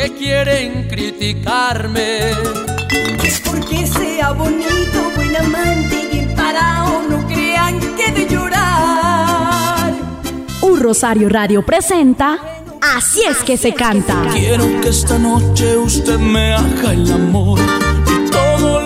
que quieren criticarme. Es porque sea bonito, buen amante y parado, no crean que de llorar. Un Rosario Radio presenta Así es que se canta. Quiero que esta noche usted me haga el amor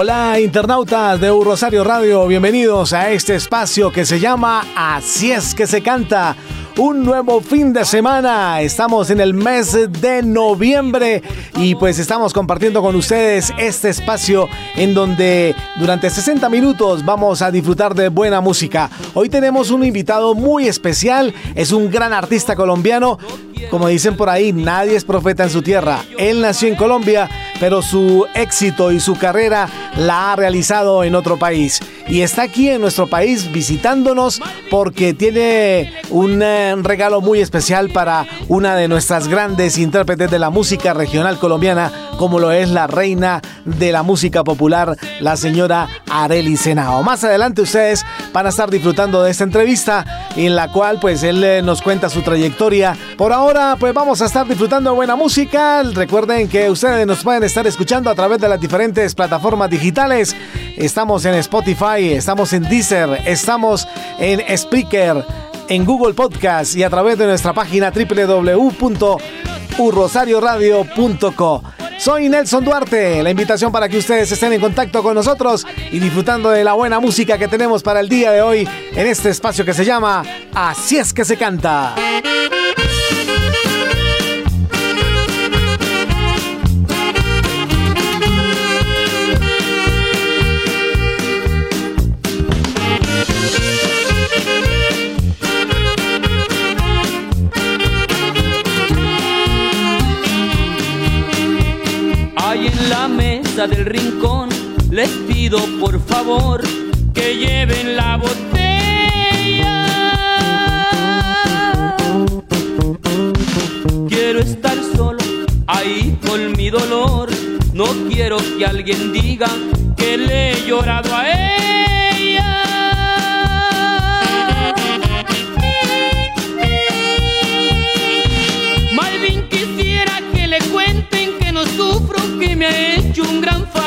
Hola internautas de Rosario Radio, bienvenidos a este espacio que se llama Así es que se canta un nuevo fin de semana. Estamos en el mes de noviembre y pues estamos compartiendo con ustedes este espacio en donde durante 60 minutos vamos a disfrutar de buena música. Hoy tenemos un invitado muy especial, es un gran artista colombiano. Como dicen por ahí, nadie es profeta en su tierra. Él nació en Colombia, pero su éxito y su carrera la ha realizado en otro país. Y está aquí en nuestro país visitándonos porque tiene un eh, regalo muy especial para una de nuestras grandes intérpretes de la música regional colombiana, como lo es la reina de la música popular, la señora Areli Senao. Más adelante ustedes van a estar disfrutando de esta entrevista en la cual pues él eh, nos cuenta su trayectoria. Por ahora pues vamos a estar disfrutando de buena música. Recuerden que ustedes nos pueden estar escuchando a través de las diferentes plataformas digitales. Estamos en Spotify, estamos en Deezer, estamos en Spreaker, en Google Podcast y a través de nuestra página www.urrosarioradio.co. Soy Nelson Duarte, la invitación para que ustedes estén en contacto con nosotros y disfrutando de la buena música que tenemos para el día de hoy en este espacio que se llama Así es que se canta. Del rincón, les pido por favor que lleven la botella. Quiero estar solo ahí con mi dolor, no quiero que alguien diga que le he llorado a ella. Malvin quisiera que le cuenten que no sufro, que me un gran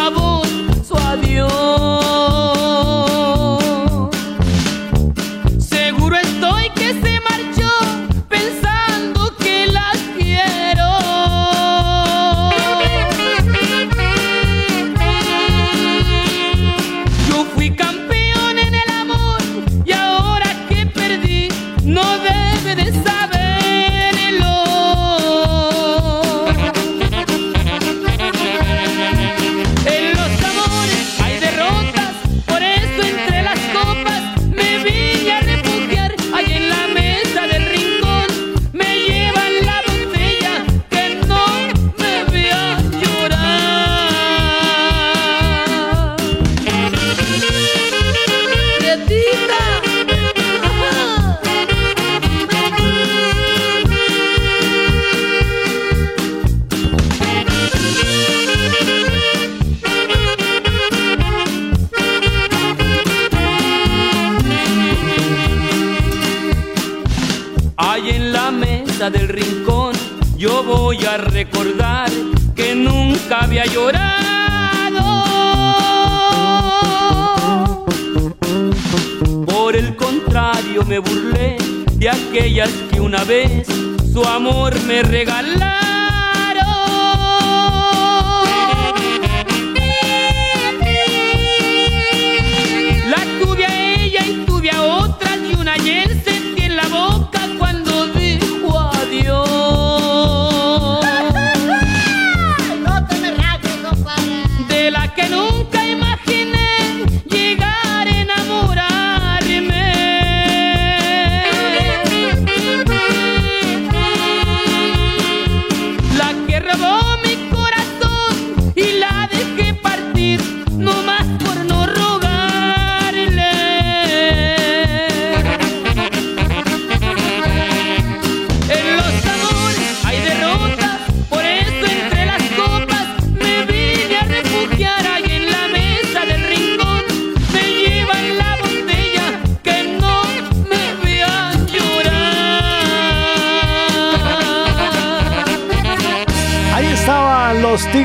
盖满。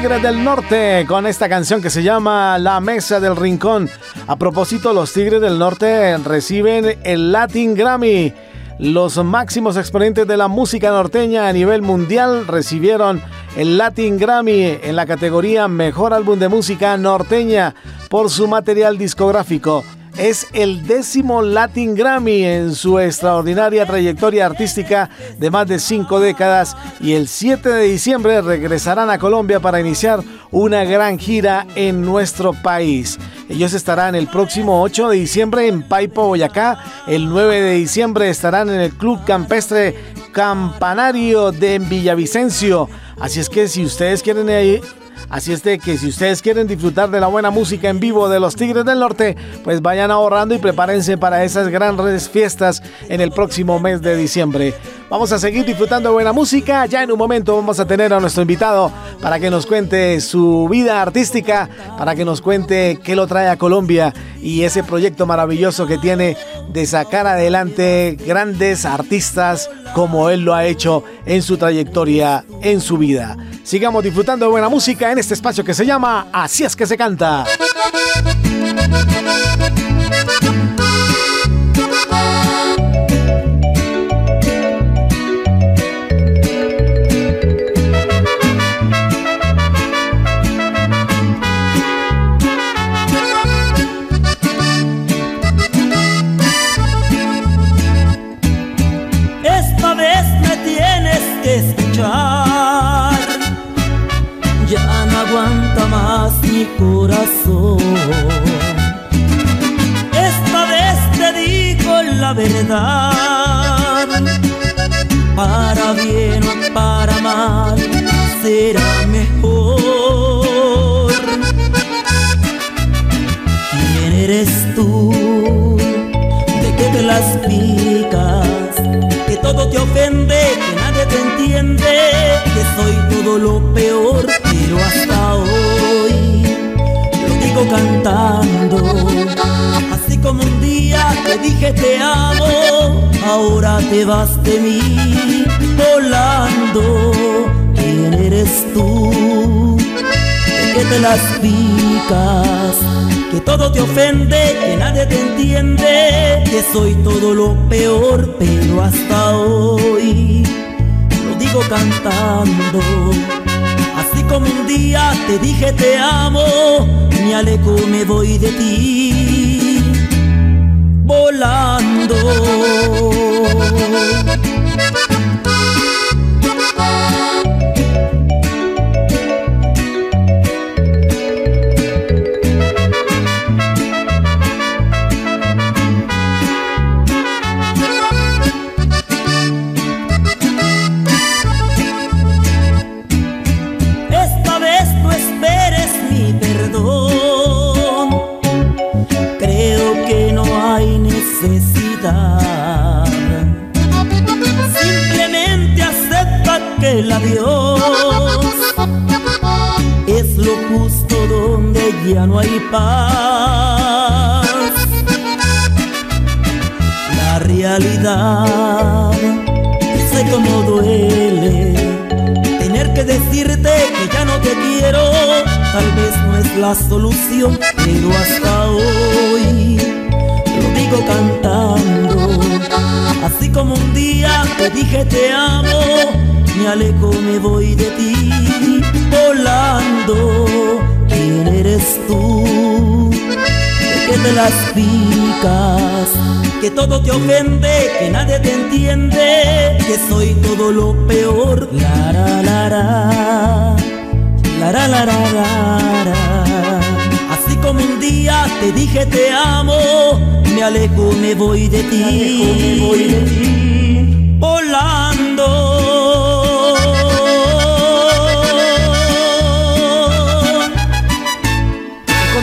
Tigres del Norte con esta canción que se llama La Mesa del Rincón. A propósito, los Tigres del Norte reciben el Latin Grammy. Los máximos exponentes de la música norteña a nivel mundial recibieron el Latin Grammy en la categoría Mejor Álbum de Música Norteña por su material discográfico es el décimo Latin Grammy en su extraordinaria trayectoria artística de más de cinco décadas y el 7 de diciembre regresarán a Colombia para iniciar una gran gira en nuestro país. Ellos estarán el próximo 8 de diciembre en Paipo, Boyacá, el 9 de diciembre estarán en el Club Campestre Campanario de Villavicencio. Así es que si ustedes quieren ir Así es de que si ustedes quieren disfrutar de la buena música en vivo de los Tigres del Norte, pues vayan ahorrando y prepárense para esas grandes fiestas en el próximo mes de diciembre. Vamos a seguir disfrutando de buena música. Ya en un momento vamos a tener a nuestro invitado para que nos cuente su vida artística, para que nos cuente qué lo trae a Colombia y ese proyecto maravilloso que tiene de sacar adelante grandes artistas como él lo ha hecho en su trayectoria, en su vida. Sigamos disfrutando de buena música en este espacio que se llama Así es que se canta. Corazón. Esta vez te digo la verdad, para bien o para mal será mejor. ¿Quién eres tú? ¿De qué te las picas? Que todo te ofende, que nadie te entiende, que soy todo lo peor, pero hasta hoy cantando. Así como un día te dije te amo, ahora te vas de mí volando. ¿Quién eres tú? que te las picas? Que todo te ofende, que nadie te entiende, que soy todo lo peor, pero hasta hoy lo digo cantando como un día te dije te amo, me alejo, me voy de ti, volando. Que todo te ofende, que nadie te entiende, que soy todo lo peor. La la la la, la la la la la. Así como un día te dije te amo, me alejo, me voy de ti, me, alejo, me voy de ti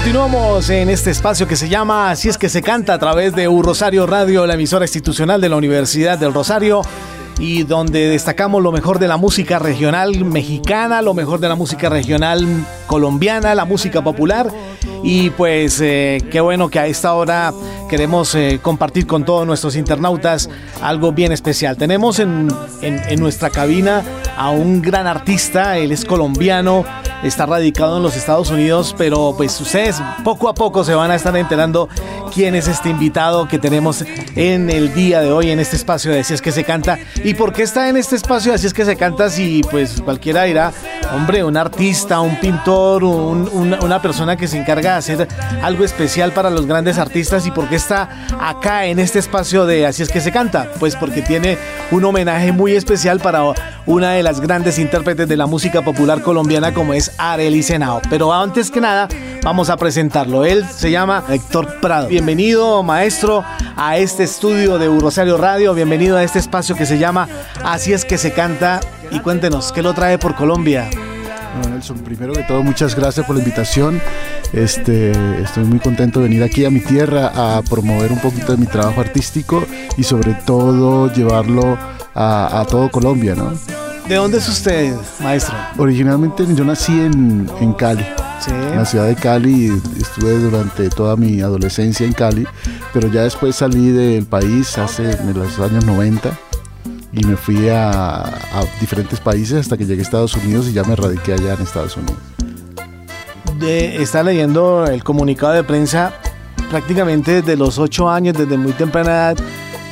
Continuamos en este espacio que se llama Así es que se canta a través de U Rosario Radio, la emisora institucional de la Universidad del Rosario y donde destacamos lo mejor de la música regional mexicana, lo mejor de la música regional colombiana, la música popular. Y pues eh, qué bueno que a esta hora queremos eh, compartir con todos nuestros internautas algo bien especial. Tenemos en, en, en nuestra cabina a un gran artista, él es colombiano, está radicado en los Estados Unidos, pero pues ustedes poco a poco se van a estar enterando quién es este invitado que tenemos en el día de hoy en este espacio de Así es que se canta. Y por qué está en este espacio de Así es que se canta si pues cualquiera dirá, hombre, un artista, un pintor, un, una, una persona que se encarga de hacer algo especial para los grandes artistas y por qué está acá en este espacio de Así es que se canta, pues porque tiene un homenaje muy especial para una de las grandes intérpretes de la música popular colombiana como es Arely Senao. Pero antes que nada, vamos a presentarlo. Él se llama Héctor Prado. Bienvenido, maestro, a este estudio de Rosario Radio. Bienvenido a este espacio que se llama Así es que se canta. Y cuéntenos, ¿qué lo trae por Colombia? Bueno, Nelson, primero que todo, muchas gracias por la invitación. Este, estoy muy contento de venir aquí a mi tierra a promover un poquito de mi trabajo artístico y sobre todo llevarlo a, a todo Colombia, ¿no? ¿De dónde es usted, maestro? Originalmente yo nací en, en Cali, Sí. en la ciudad de Cali, estuve durante toda mi adolescencia en Cali, pero ya después salí del país hace en los años 90 y me fui a, a diferentes países hasta que llegué a Estados Unidos y ya me radiqué allá en Estados Unidos. De, está leyendo el comunicado de prensa prácticamente desde los ocho años, desde muy temprana edad,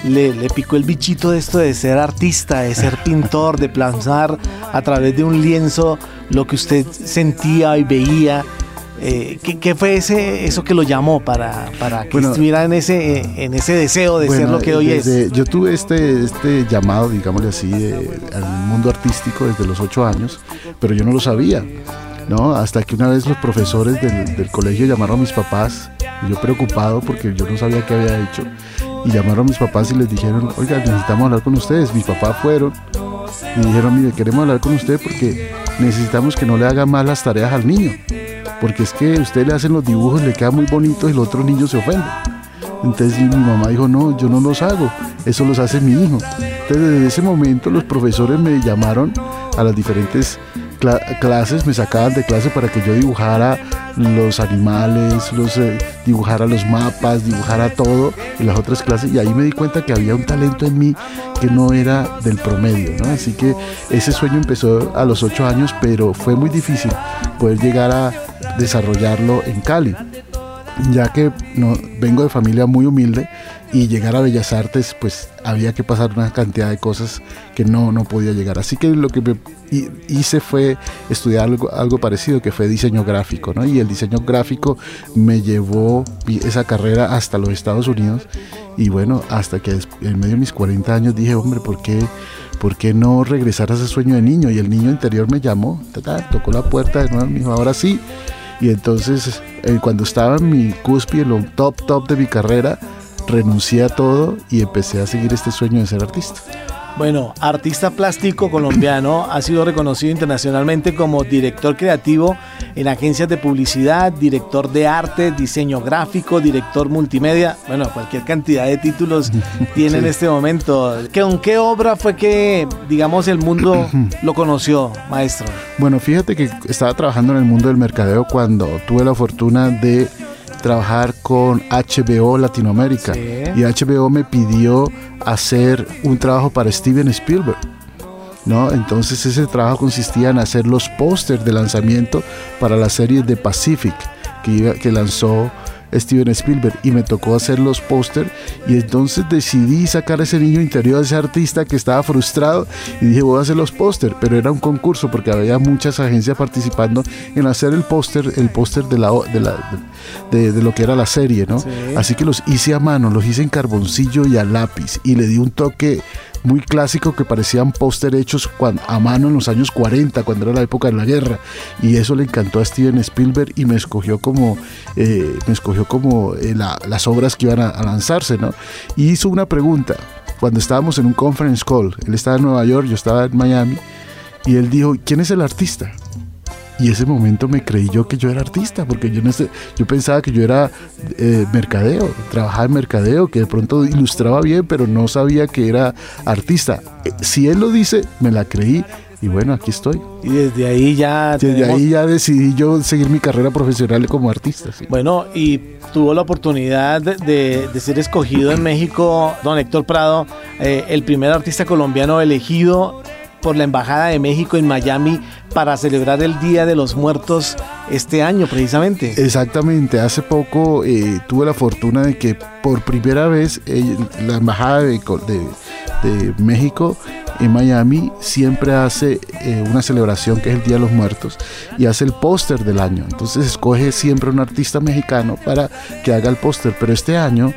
le, le, picó el bichito de esto de ser artista, de ser pintor, de plasmar a través de un lienzo lo que usted sentía y veía. Eh, ¿qué, ¿qué, fue ese, eso que lo llamó para, para que bueno, estuviera en ese, en ese deseo de bueno, ser lo que hoy desde, es? Yo tuve este, este llamado, digámosle así, de, al mundo artístico desde los ocho años, pero yo no lo sabía. ¿no? Hasta que una vez los profesores del, del, colegio llamaron a mis papás, y yo preocupado porque yo no sabía qué había hecho, y llamaron a mis papás y les dijeron, oiga, necesitamos hablar con ustedes. Mis papás fueron y dijeron, mire, queremos hablar con usted porque necesitamos que no le haga mal las tareas al niño, porque es que usted le hacen los dibujos, le queda muy bonito y el otro niño se ofende. Entonces mi mamá dijo, no, yo no los hago, eso los hace mi hijo. Entonces desde ese momento los profesores me llamaron a las diferentes cl clases, me sacaban de clase para que yo dibujara los animales, eh, dibujara los mapas, dibujara todo en las otras clases y ahí me di cuenta que había un talento en mí que no era del promedio, ¿no? Así que ese sueño empezó a los ocho años, pero fue muy difícil poder llegar a desarrollarlo en Cali ya que vengo de familia muy humilde y llegar a Bellas Artes pues había que pasar una cantidad de cosas que no, no podía llegar. Así que lo que me hice fue estudiar algo, algo parecido que fue diseño gráfico, ¿no? Y el diseño gráfico me llevó esa carrera hasta los Estados Unidos y bueno, hasta que en medio de mis 40 años dije, hombre, ¿por qué? ¿Por qué no regresar a ese sueño de niño? Y el niño interior me llamó, tocó la puerta de nuevo, me dijo, ahora sí. Y entonces, eh, cuando estaba en mi cúspide, en lo top, top de mi carrera, renuncié a todo y empecé a seguir este sueño de ser artista. Bueno, artista plástico colombiano, ha sido reconocido internacionalmente como director creativo en agencias de publicidad, director de arte, diseño gráfico, director multimedia, bueno, cualquier cantidad de títulos tiene sí. en este momento. ¿Con qué obra fue que, digamos, el mundo lo conoció, maestro? Bueno, fíjate que estaba trabajando en el mundo del mercadeo cuando tuve la fortuna de trabajar con HBO Latinoamérica sí. y HBO me pidió hacer un trabajo para Steven Spielberg. ¿No? Entonces ese trabajo consistía en hacer los pósters de lanzamiento para la serie de Pacific que, que lanzó Steven Spielberg y me tocó hacer los póster y entonces decidí sacar ese niño interior, ese artista que estaba frustrado y dije voy a hacer los póster, pero era un concurso porque había muchas agencias participando en hacer el póster, el póster de, la, de, la, de, lo que era la serie, ¿no? Así que los hice a mano, los hice en carboncillo y a lápiz y le di un toque muy clásico que parecían póster hechos a mano en los años 40, cuando era la época de la guerra. Y eso le encantó a Steven Spielberg y me escogió como, eh, me escogió como eh, las obras que iban a, lanzarse, ¿no? Y hizo una pregunta cuando estábamos en un conference call. Él estaba en Nueva York, yo estaba en Miami. Y él dijo, ¿quién es el artista? Y ese momento me creí yo que yo era artista, porque yo no sé, yo pensaba que yo era eh, mercadeo, trabajaba en mercadeo, que de pronto ilustraba bien, pero no sabía que era artista. Eh, si él lo dice, me la creí y bueno, aquí estoy. Y desde ahí ya... Desde ahí ya decidí yo seguir mi carrera profesional como artista. Bueno, y tuvo la oportunidad de, ser escogido en México, don Héctor Prado, eh, el primer artista colombiano elegido por la Embajada de México en Miami para celebrar el Día de los Muertos este año precisamente. Exactamente, hace poco eh, tuve la fortuna de que por primera vez eh, la Embajada de, México en Miami siempre hace eh, una celebración que es el Día de los Muertos y hace el póster del año. Entonces escoge siempre un artista mexicano para que haga el póster, pero este año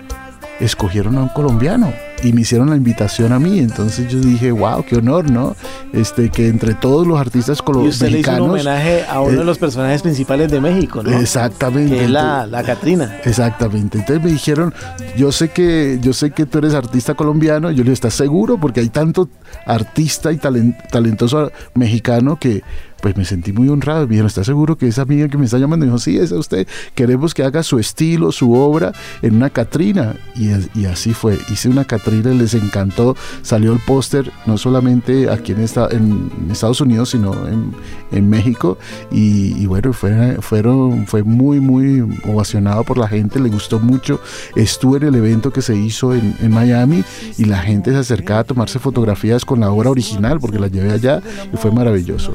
escogieron a un colombiano y me hicieron la invitación a mí. Entonces yo dije, wow, qué honor, ¿no? Este, que entre todos los artistas colombianos. Y usted le hizo un homenaje a uno de los personajes principales de México, ¿no? Exactamente. Que es la, la Catrina. Exactamente. Entonces me dijeron, yo sé que, yo sé que tú eres artista colombiano. Yo le dije, ¿estás seguro? Porque hay tanto artista y talentoso mexicano que pues me sentí muy honrado. Me dijeron, ¿está seguro que esa amiga que me está llamando? Me dijo, sí, es a usted. Queremos que haga su estilo, su obra en una Catrina. Y, y así fue. Hice una Catrina y les encantó. Salió el póster no solamente aquí en, esta, en Estados Unidos, sino en, en México. Y, bueno, fue, fueron, fue muy, muy ovacionado por la gente. Le gustó mucho. Estuve en el evento que se hizo en, en Miami y la gente se acercaba a tomarse fotografías con la obra original porque la llevé allá y fue maravilloso.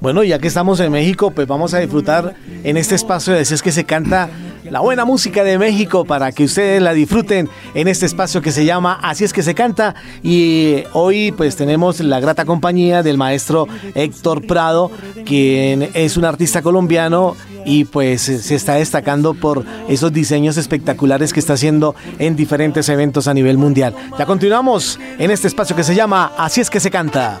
Bueno, ya que estamos en México, pues vamos a disfrutar en este espacio de es que se canta la buena música de México para que ustedes la disfruten en este espacio que se llama Así es que se canta. Y hoy pues tenemos la grata compañía del maestro Héctor Prado, quien es un artista colombiano y pues se está destacando por esos diseños espectaculares que está haciendo en diferentes eventos a nivel mundial. Ya continuamos en este espacio que se llama Así es que se canta.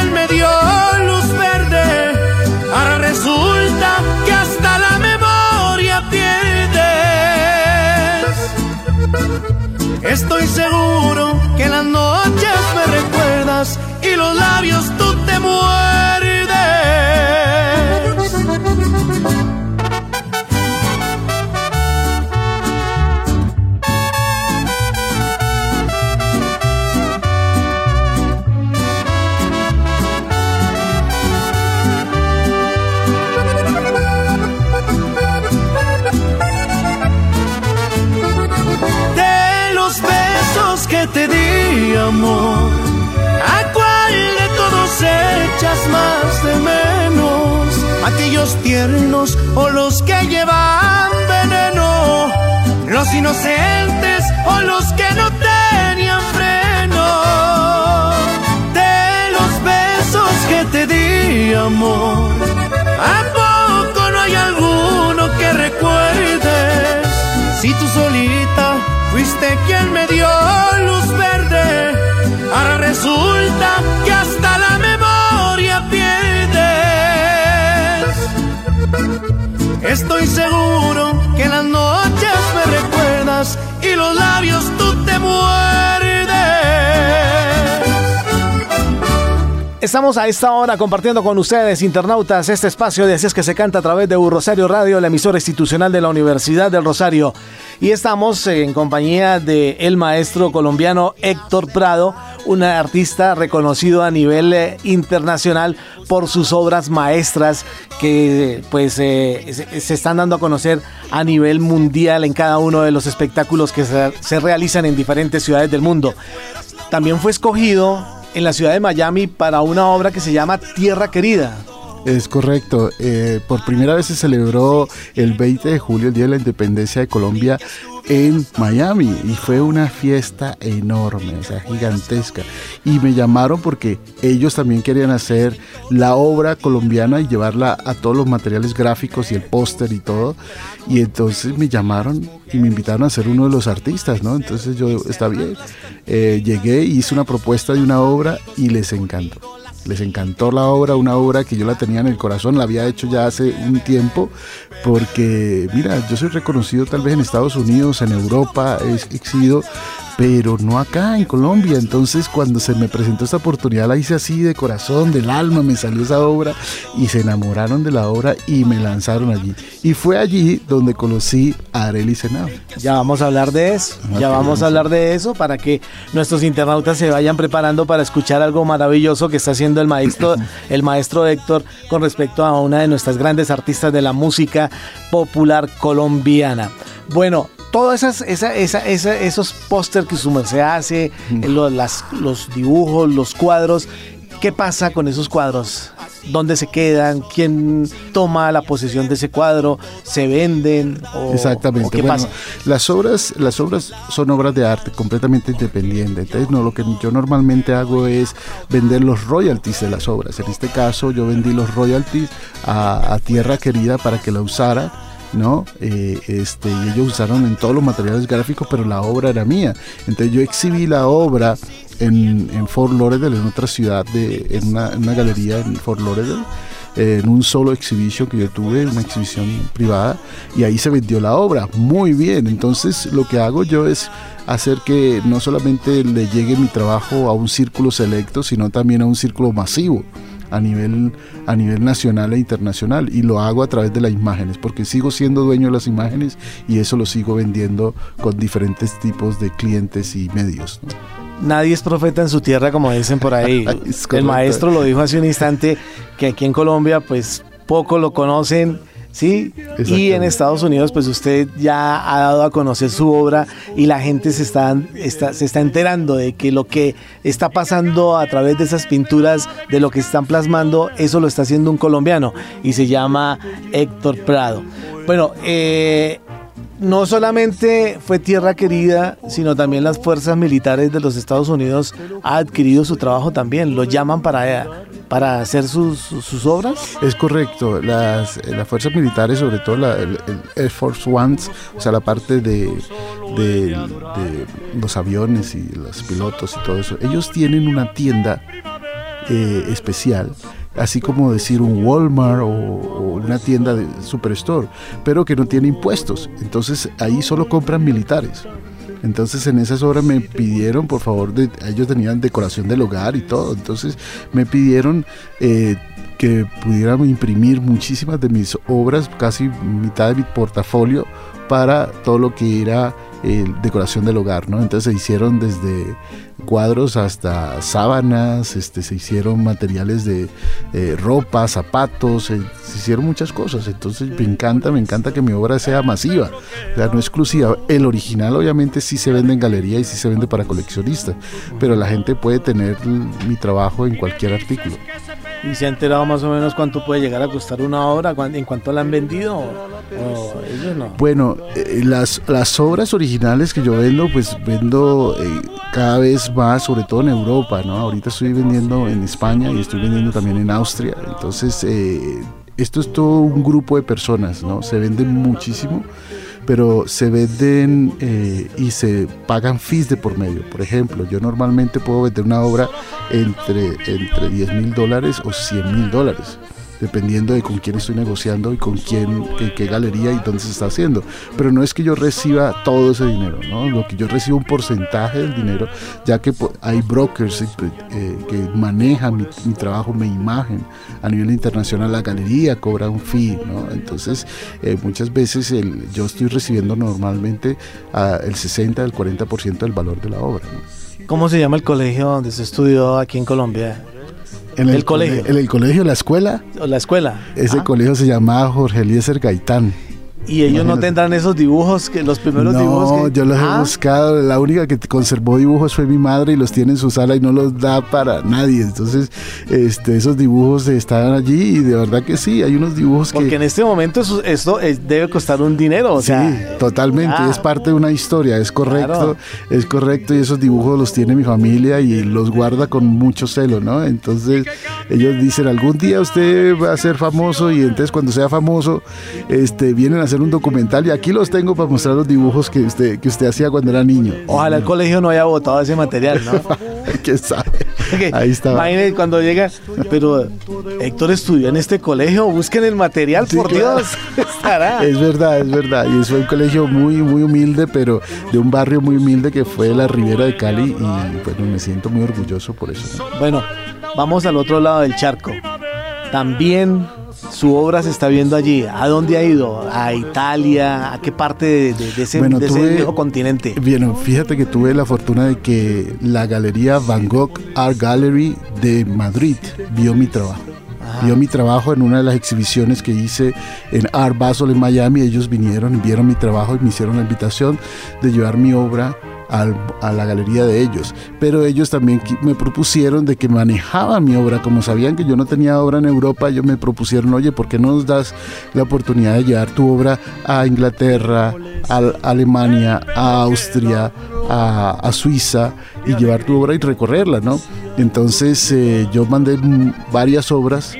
Estoy seguro que las noches me recuerdas y los labios tú te muerdes. Amor. ¿A cuál de todos echas más de menos? Aquellos tiernos o los que llevan veneno, los inocentes o los que no tenían freno, de los besos que te di, amor. ¿A poco no hay alguno que recuerdes? Si tú solita fuiste quien me dio luz verde, ahora resulta que hasta la memoria pierdes. Estoy seguro que en las Estamos a esta hora compartiendo con ustedes, internautas, este espacio de Así es que se canta a través de Rosario Radio, la emisora institucional de la Universidad del Rosario. Y estamos en compañía de el maestro colombiano Héctor Prado, un artista reconocido a nivel eh, internacional por sus obras maestras que pues eh, se, se están dando a conocer a nivel mundial en cada uno de los espectáculos que se, se realizan en diferentes ciudades del mundo. También fue escogido en la ciudad de Miami para una obra que se llama Tierra Querida. Es correcto. Eh, por primera vez se celebró el 20 de julio, el Día de la Independencia de Colombia, en Miami. Y fue una fiesta enorme, o sea, gigantesca. Y me llamaron porque ellos también querían hacer la obra colombiana y llevarla a todos los materiales gráficos y el póster y todo. Y entonces me llamaron y me invitaron a ser uno de los artistas, ¿no? Entonces yo, está bien. Eh, llegué, hice una propuesta de una obra y les encantó les encantó la obra, una obra que yo la tenía en el corazón, la había hecho ya hace un tiempo, porque mira, yo soy reconocido tal vez en Estados Unidos, en Europa, he, sido, pero no acá en Colombia. Entonces cuando se me presentó esta oportunidad la hice así de corazón, del alma, me salió esa obra y se enamoraron de la obra y me lanzaron allí. Y fue allí donde conocí a Arely Senado. Ya vamos a hablar de eso, Ah, ya vamos a hablar de eso para que nuestros internautas se vayan preparando para escuchar algo maravilloso que está haciendo el maestro, el maestro Héctor con respecto a una de nuestras grandes artistas de la música popular colombiana. Bueno, todos esas, esa, esa, esa- esos póster que su merced hace, eh, lo- las- los dibujos, los cuadros, ¿qué pasa con esos cuadros? ¿Dónde se quedan? ¿Quién toma la posesión de ese cuadro? ¿Se venden? ¿O- Exactamente. o ¿Qué Bueno, pasa? Las obras, las obras son obras de arte completamente independientes. Entonces, no, lo que yo normalmente hago es vender los royalties de las obras. En este caso, yo vendí los royalties a, a Tierra Querida para que la usara. ¿No? Eh, este, y ellos usaron en todos los materiales gráficos, pero la obra era mía. Entonces yo exhibí la obra en, en Fort Lauderdale, en otra ciudad, de, en, una, en galería en Fort Lauderdale, en un solo exhibition que yo tuve, una exhibición privada, y ahí se vendió la obra muy bien. Entonces lo que hago yo es hacer que no solamente le llegue mi trabajo a un círculo selecto, sino también a un círculo masivo a nivel, a nivel nacional e internacional y lo hago a través de las imágenes porque sigo siendo dueño de las imágenes y eso lo sigo vendiendo con diferentes tipos de clientes y medios. ¿no? Nadie es profeta en su tierra, como dicen por ahí. El maestro lo dijo hace un instante que aquí en Colombia, pues poco lo conocen, ¿sí? Y en. Estados Unidos, pues usted ya ha dado a conocer su obra y la gente se está, está- se está enterando de que lo que está pasando a través de esas pinturas, de lo que están plasmando, eso lo está haciendo un colombiano y se llama Héctor Prado. Bueno, eh, no solamente fue tierra querida, sino también las fuerzas militares de los Estados Unidos ha adquirido su trabajo también. Lo llaman para, para hacer sus, sus obras. Es correcto, las, eh, las fuerzas militares, sobre todo la- el, Air Force Ones, o sea, la parte de, de- de los aviones y los pilotos y todo eso, ellos tienen una tienda eh, especial, así como decir un Walmart o, o una tienda de Superstore, pero que no tiene impuestos. Entonces ahí solo compran militares. Entonces en esas obras me pidieron, por favor, de, ellos tenían decoración del hogar y todo. Entonces me pidieron eh, que pudieran imprimir muchísimas de mis obras, casi mitad de mi portafolio, para todo lo que era eh, decoración del hogar, ¿no? Entonces se hicieron desde cuadros hasta sábanas, este, se hicieron materiales de eh, ropa, zapatos, eh, se hicieron muchas cosas. Entonces me encanta, me encanta que mi obra sea masiva, no exclusiva. El original obviamente sí se vende en galería y sí se vende para coleccionistas, pero la gente puede tener mi trabajo en cualquier artículo. ¿Y se ha enterado más o menos cuánto puede llegar a costar una obra? ¿En cuánto la han vendido? ¿O ellos no? Bueno, eh, las, las obras originales que yo vendo, pues vendo eh, cada vez más, sobre todo en Europa, ¿no? Ahorita estoy vendiendo en España y estoy vendiendo también en Austria. Entonces, eh, esto es todo un grupo de personas, ¿no? Se venden muchísimo pero se venden eh, y se pagan fees de por medio. Por ejemplo, yo normalmente puedo vender una obra entre, entre 10 mil dólares o 100 mil dólares dependiendo de con quién estoy negociando y con quién, en qué galería y dónde se está haciendo. Pero no es que yo reciba todo ese dinero, ¿no? Lo que yo recibo un porcentaje del dinero, ya que hay brokers eh, que manejan mi, trabajo, mi imagen. A nivel internacional la galería cobra un fee, ¿no? Entonces, eh, muchas veces el, yo estoy recibiendo normalmente el 60, el 40% del valor de la obra, ¿Cómo se llama el colegio donde se estudió aquí en Colombia? En el, colegio. En el colegio, la escuela. La escuela. Ese ah. colegio se llamaba Jorge Eliezer Gaitán. Y ellos no tendrán esos dibujos, que los primeros dibujos. No, yo los he ah. buscado. La única que conservó dibujos fue mi madre y los tiene en su sala y no los da para nadie. Entonces, este, esos dibujos están allí y de verdad que sí, hay unos dibujos que. Porque en este momento esto debe costar un dinero. O sí, totalmente. Es parte de una historia, es correcto. Es correcto y esos dibujos los tiene mi familia y los guarda con mucho celo, ¿no? Entonces, ellos dicen: algún día usted va a ser famoso y entonces cuando sea famoso, este, vienen a hacer un documental y aquí los tengo para mostrar los dibujos que usted, que usted hacía cuando era niño. Ojalá el colegio no haya votado ese material, ¿no? ¿Quién sabe? Ahí está. Imagínense cuando llega, pero Héctor estudió en este colegio, busquen el material, por Dios, estará. Es verdad, es verdad. Y fue un colegio muy, muy humilde, pero de un barrio muy humilde que fue la Ribera de Cali y bueno, me siento muy orgulloso por eso. Bueno, vamos al otro lado del charco. También su obra se está viendo allí. ¿A dónde ha ido? ¿A Italia? ¿A qué parte de, ese, viejo continente? Bien, fíjate que tuve la fortuna de que la galería Van Gogh Art Gallery de Madrid vio mi trabajo. Vio mi trabajo en una de las exhibiciones que hice en Art Basel en Miami. Ellos vinieron, vieron mi trabajo y me hicieron la invitación de llevar mi obra a la galería de ellos. Pero ellos también me propusieron de que manejaban mi obra. Como sabían que yo no tenía obra en Europa, ellos me propusieron, oye, ¿por qué no nos das la oportunidad de llevar tu obra a Inglaterra, a Alemania, a Austria, a, Suiza y llevar tu obra y recorrerla, ¿no? Entonces eh, yo mandé varias obras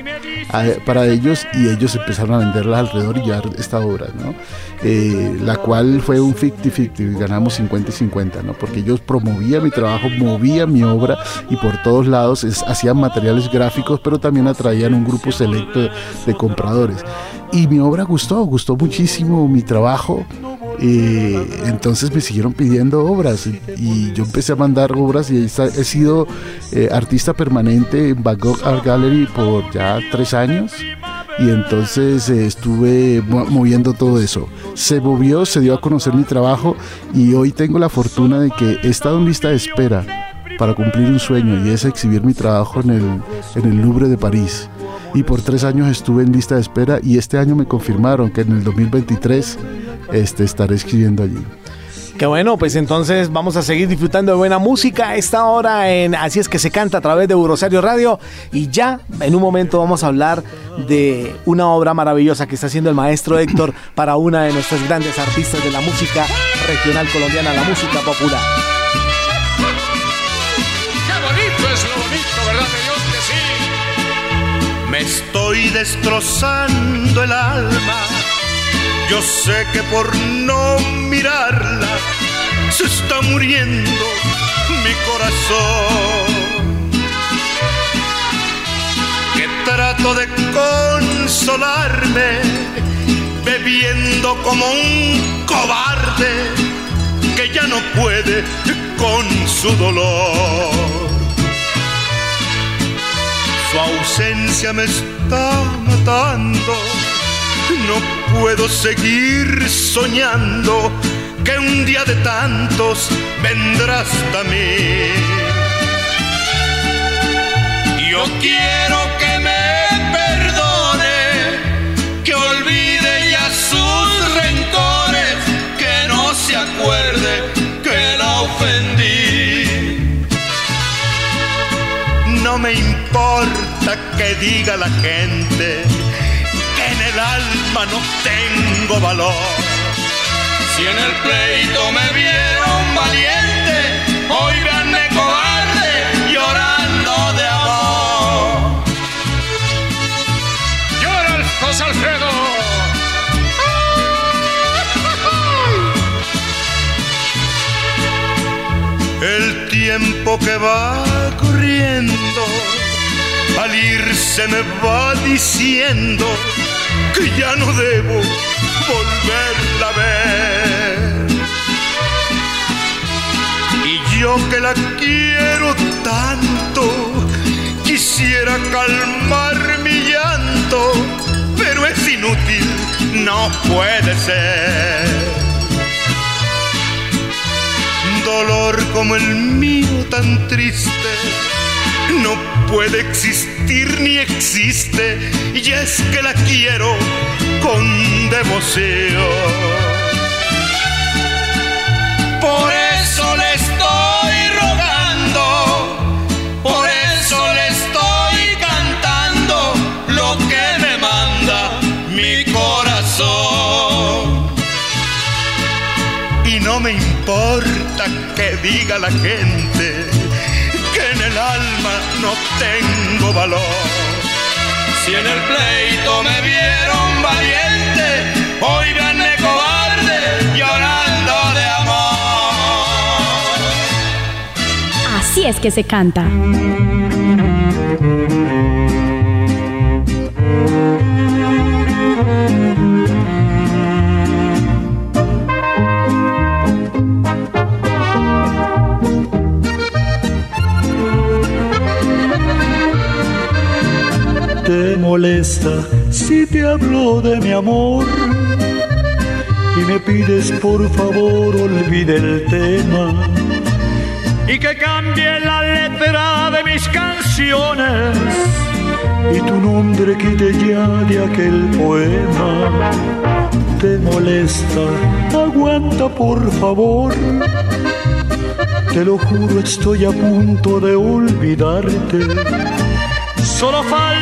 para ellos y ellos empezaron a venderla alrededor y llevar esta obra, ¿no? Eh, la cual fue un 50-50, ganamos 50 y 50, ¿no? porque ellos promovían mi trabajo, movían mi obra y por todos lados hacían materiales gráficos, pero también atraían un grupo selecto de compradores. Y mi obra gustó, gustó muchísimo mi trabajo. Eh, entonces me siguieron pidiendo obras y, yo empecé a mandar obras y he sido eh, artista permanente en Van Art Gallery por ya tres años y entonces eh, estuve moviendo todo eso. Se movió, se dio a conocer mi trabajo y hoy tengo la fortuna de que he estado en lista de espera para cumplir un sueño y es exhibir mi trabajo en el, en el Louvre de París. Y por tres años estuve en lista de espera y este año me confirmaron que en el 2023 este, estaré escribiendo allí. Qué bueno, pues entonces vamos a seguir disfrutando de buena música a esta hora en Así es que se canta a través de Eurosario Radio y ya en un momento vamos a hablar de una obra maravillosa que está haciendo el maestro Héctor para una de nuestras grandes artistas de la música regional colombiana, la música popular. Estoy destrozando el alma yo sé que por no mirarla se está muriendo mi corazón. Que trato de consolarme bebiendo como un cobarde que ya no puede con su dolor. Su ausencia me está matando no puedo seguir soñando que un día de tantos vendrás hasta mí. Yo quiero que me perdone, que olvide ya sus rencores, que no se acuerde que la ofendí. No me importa que diga la gente que en el alma no tengo valor. Si en el pleito me vieron valiente, hoy veanme cobarde llorando de amor. Llora José Alfredo. El tiempo que va corriendo, irse me va diciendo que ya no debo volverla a ver. Y yo que la quiero tanto, quisiera calmar mi llanto, pero es inútil, no puede ser dolor como el mío tan triste no puede existir ni existe y es que la quiero con devoción. Por eso le estoy rogando, por eso le estoy cantando lo que me manda mi corazón. Y no me importa que diga la gente no tengo valor. Si en el pleito me vieron valiente, hoy veanme cobarde llorando de amor. Así es que se canta. Molesta si te hablo de mi amor y me pides por favor olvide el tema y que cambie la letra de mis canciones y tu nombre quite ya de aquel poema. Te molesta, aguanta por favor. Te lo juro, estoy a punto de olvidarte. Solo falta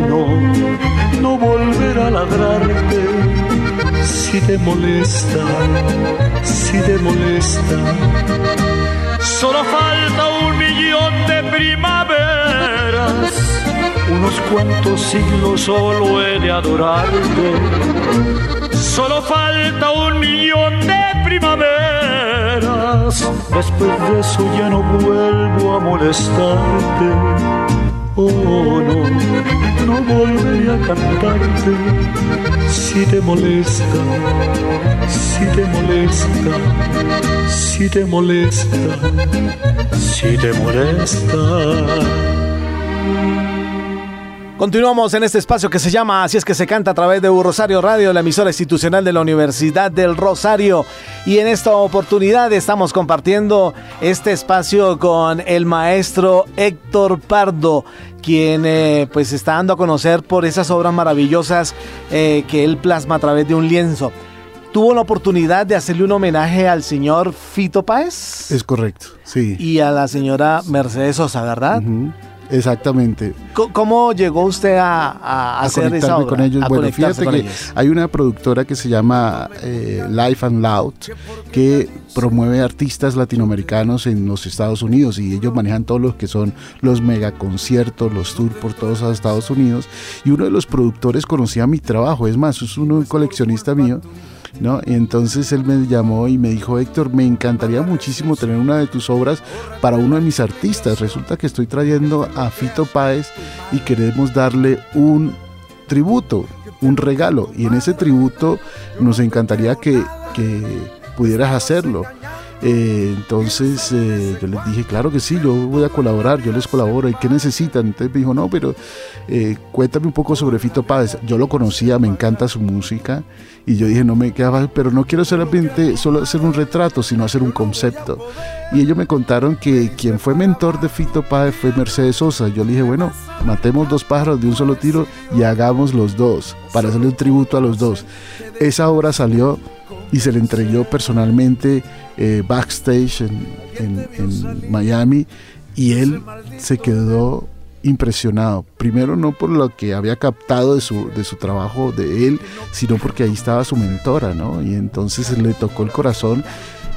No, no volver a ladrarte si te molesta, si te molesta. Solo falta un millón de primaveras, unos cuantos siglos solo he de adorarte. Solo falta un millón de primaveras, después de eso ya no vuelvo a molestarte. Oh no, no volveré a cantarte si te molesta, si te molesta, si te molesta, si te molesta. Continuamos en este espacio que se llama Así es que se canta a través de U Rosario Radio, la emisora institucional de la Universidad del Rosario. Y en esta oportunidad estamos compartiendo este espacio con el maestro Héctor Pardo, quien eh, pues está dando a conocer por esas obras maravillosas eh, que él plasma a través de un lienzo. Tuvo la oportunidad de hacerle un homenaje al señor Fito Páez. Es correcto, sí. Y a la señora Mercedes Sosa, ¿verdad? Exactamente. ¿Cómo llegó usted a, a, hacer esa con ellos? bueno, fíjate que hay una productora que se llama eh, Life and Loud que promueve artistas latinoamericanos en los Estados Unidos y ellos manejan todos los que son los megaconciertos, los tours por todos los Estados Unidos. Y uno de los productores conocía mi trabajo, es más, es uno coleccionista mío ¿no? Y entonces él me llamó y me dijo, Héctor, me encantaría muchísimo tener una de tus obras para uno de mis artistas. Resulta que estoy trayendo a Fito Páez y queremos darle un tributo, un regalo. Y en ese tributo nos encantaría que, que pudieras hacerlo. Eh, entonces eh, yo les dije, claro que sí, yo voy a colaborar, yo les colaboro. ¿Y qué necesitan? Entonces me dijo, no, pero eh, cuéntame un poco sobre Fito Páez. Yo lo conocía, me encanta su música. Y yo dije, no me queda pero no quiero solamente solo hacer un retrato, sino hacer un concepto. Y ellos me contaron que quien fue mentor de Fito Páez fue Mercedes Sosa. Yo le dije, bueno, matemos dos pájaros de un solo tiro y hagamos los dos, para hacerle un tributo a los dos. Esa obra salió y se le entregó personalmente eh, backstage en, Miami y él se quedó impresionado. Primero no por lo que había captado de su, de su trabajo de él, sino porque ahí estaba su mentora, ¿no? Y entonces le tocó el corazón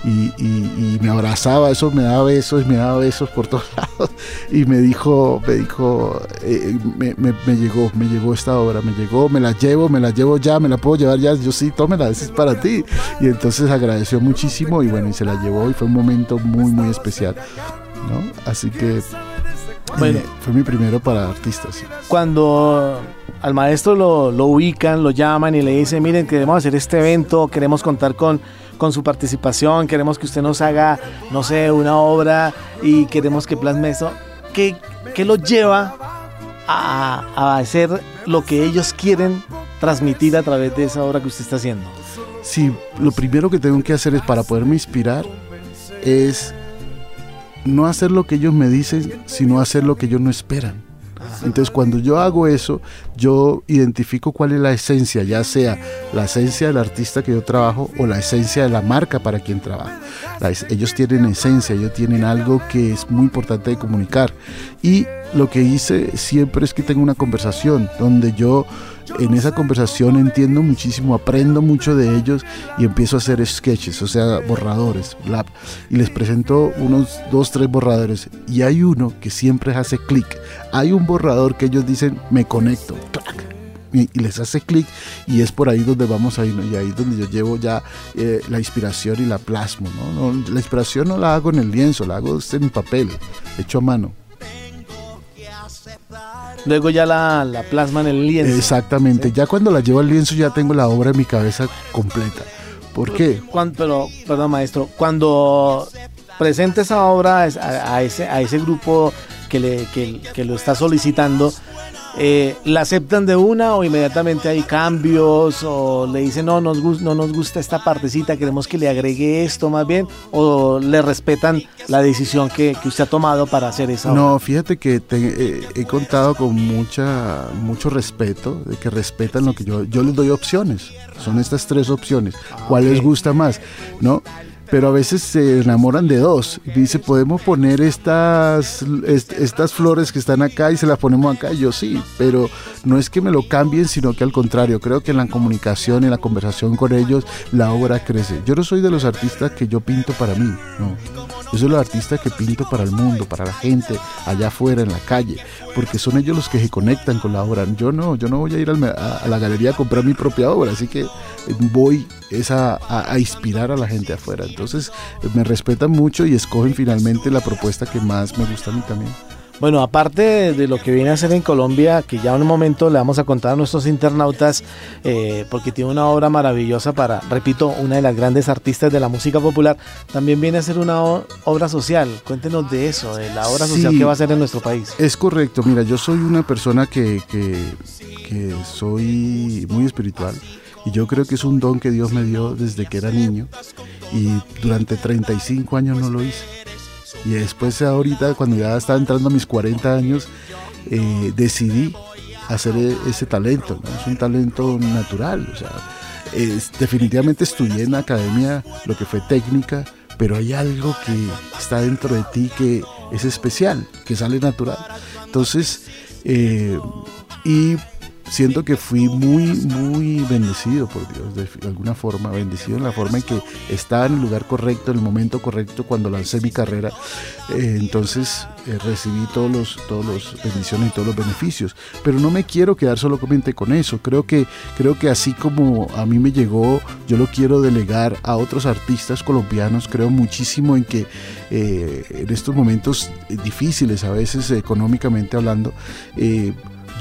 y, me abrazaba, eso me daba besos, me daba besos por todos lados y me dijo, me dijo, eh, me, me, llegó, me llegó esta obra, me llegó, me la llevo, me la llevo ya, me la puedo llevar ya, yo sí, tómela, es para ti. Y entonces agradeció muchísimo y bueno, y se la llevó y fue un momento muy, muy especial, ¿no? Así que bueno, fue mi primero para artistas. Cuando al maestro lo, lo, ubican, lo llaman y le dicen, miren, queremos hacer este evento, queremos contar con, con su participación, queremos que usted nos haga, no sé, una obra y queremos que plasme eso. ¿Qué, qué lo lleva a, a hacer lo que ellos quieren transmitir a través de esa obra que usted está haciendo? Sí, lo primero que tengo que hacer es para poderme inspirar es no hacer lo que ellos me dicen, sino hacer lo que ellos no esperan. Entonces cuando yo hago eso, yo identifico cuál es la esencia, ya sea la esencia del artista que yo trabajo o la esencia de la marca para quien trabajo. ellos tienen esencia, ellos tienen algo que es muy importante de comunicar. Y lo que hice siempre es que tengo una conversación donde yo en esa conversación entiendo muchísimo, aprendo mucho de ellos y empiezo a hacer sketches, o sea, borradores, y les presento unos dos, tres borradores y hay uno que siempre hace clic. Hay un borrador que ellos dicen, me conecto, y, les hace clic y es por ahí donde vamos a ir y ahí es donde yo llevo ya eh, la inspiración y la plasmo ¿no? la inspiración no la hago en el lienzo la hago en papel hecho a mano Luego ya la, la plasma en el lienzo. Exactamente, ya cuando la llevo al lienzo ya tengo la obra en mi cabeza completa. ¿Por qué? Cuando, pero, perdón maestro, cuando presenta esa obra a, ese, a ese grupo que, le, que, que lo está solicitando, eh, ¿la aceptan de una o inmediatamente hay cambios o le dicen no nos, no nos gusta esta partecita, queremos que le agregue esto más bien o le respetan la decisión que, usted ha tomado para hacer esa No, fíjate que eh, he contado con mucha mucho respeto, de que respetan lo que yo, yo les doy opciones, son estas tres opciones, ah, ¿cuál les gusta más? ¿No? Pero a veces se enamoran de dos. Dice, podemos poner estas, estas flores que están acá y se las ponemos acá. yo sí, pero no es que me lo cambien, sino que al contrario, creo que en la comunicación, en la conversación con ellos, la obra crece. Yo no soy de los artistas que yo pinto para mí, no. Yo soy los artistas que pinto para el mundo, para la gente, allá afuera, en la calle, porque son ellos los que se conectan con la obra. Yo no, yo no voy a ir a, la galería a comprar mi propia obra, así que voy a, a inspirar a la gente afuera. Entonces me respetan mucho y escogen finalmente la propuesta que más me gusta a mí también. Bueno, aparte de lo que viene a hacer en Colombia, que ya en un momento le vamos a contar a nuestros internautas, eh, porque tiene una obra maravillosa para, repito, una de las grandes artistas de la música popular, también viene a ser una obra social. Cuéntenos de eso, de la obra social que va a hacer en nuestro país. Es correcto, mira, yo soy una persona que, que, que soy muy espiritual y yo creo que es un don que Dios me dio desde que era niño y durante 35 años no lo hice y después ahorita, cuando ya estaba entrando a mis 40 años, eh, decidí hacer e-, ese talento. Es un talento natural. Definitivamente estudié en la academia lo que fue técnica, pero hay algo que está dentro de ti que es especial, que sale natural. Entonces, eh, y siento que fui muy, muy bendecido por Dios, de alguna forma, bendecido en la forma en que estaba en el lugar correcto, en el momento correcto, cuando lancé mi carrera. Eh, entonces eh, recibí todos los, todos los bendiciones y todos los beneficios. Pero no me quiero quedar solamente con eso. Creo que, creo que así como a mí me llegó, yo lo quiero delegar a otros artistas colombianos. Creo muchísimo en que eh, en estos momentos difíciles, a veces económicamente hablando,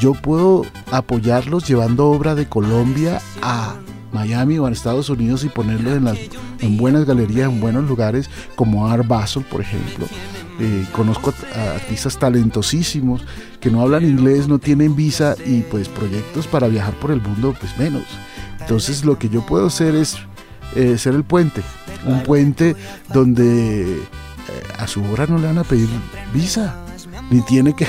yo puedo apoyarlos llevando obra de Colombia a Miami o a Estados Unidos y ponerlos en, las, en buenas galerías, en buenos lugares, como Art Basel, por ejemplo. Eh, conozco artistas talentosísimos que no hablan inglés, no tienen visa y pues proyectos para viajar por el mundo, pues menos. Entonces lo que yo puedo hacer es eh, ser el puente, un puente donde eh, a su obra no le van a pedir visa ni tiene que,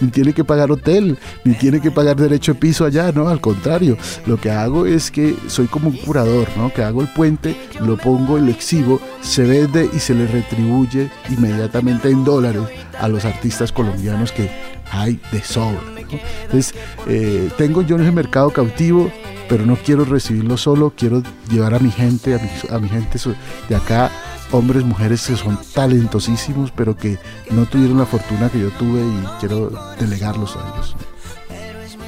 ni tiene que pagar hotel, ni tiene que pagar derecho de piso allá, no, al contrario, lo que hago es que soy como un curador, ¿no? Que hago el puente, lo pongo y lo exhibo, se vende y se le retribuye inmediatamente en dólares a los artistas colombianos que hay de sobra. Entonces, eh, tengo yo en ese mercado cautivo, pero no quiero recibirlo solo, quiero llevar a mi gente, a mi, a mi gente de acá hombres, mujeres que son talentosísimos, pero que no tuvieron la fortuna que yo tuve y quiero delegarlos a ellos.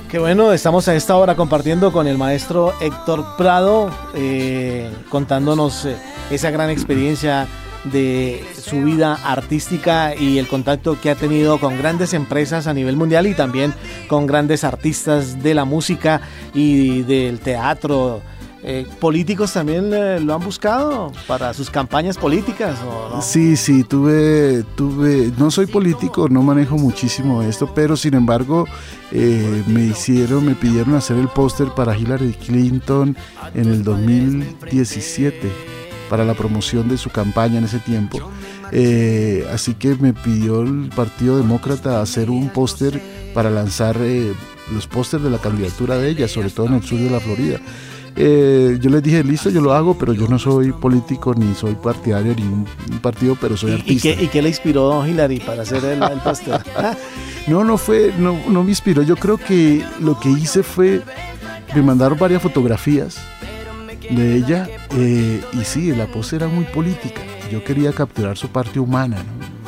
Qué bueno, estamos a esta hora compartiendo con el maestro Héctor Prado, eh, contándonos eh, esa gran experiencia de su vida artística y el contacto que ha tenido con grandes empresas a nivel mundial y también con grandes artistas de la música y del teatro eh, ¿Políticos también lo han buscado para sus campañas políticas? Sí, sí, tuve, tuve, no soy político, no manejo muchísimo esto, pero sin embargo eh, me hicieron, me pidieron hacer el póster para Hillary Clinton en el 2017, para la promoción de su campaña en ese tiempo. Eh, así que me pidió el Partido Demócrata hacer un póster para lanzar los pósters de la candidatura de ella, sobre todo en el sur de la Florida. Eh, yo les dije, listo, yo lo hago, pero yo no soy político ni soy partidario de ningún partido, pero soy artista. ¿Y qué, le inspiró a Hillary para hacer el, el pastel? no, no fue, no, no me inspiró. Yo creo que lo que hice fue, me mandaron varias fotografías de ella eh, y sí, la pose era muy política. Yo quería capturar su parte humana, ¿no?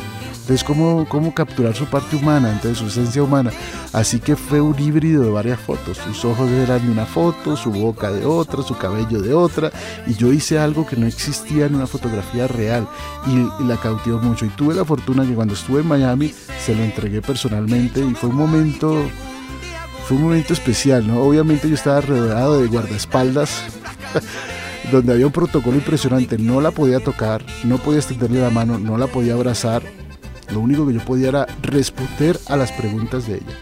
Entonces, ¿cómo, ¿cómo capturar su parte humana, entonces su esencia humana? Así que fue un híbrido de varias fotos. Sus ojos eran de una foto, su boca de otra, su cabello de otra. Y yo hice algo que no existía en una fotografía real y, la cautivó mucho. Y tuve la fortuna que cuando estuve en Miami se lo entregué personalmente y fue un momento fue un momento especial, ¿no? Obviamente yo estaba rodeado de guardaespaldas, donde había un protocolo impresionante, no la podía tocar, no podía extenderle la mano, no la podía abrazar, lo único que yo podía era responder a las preguntas de ella.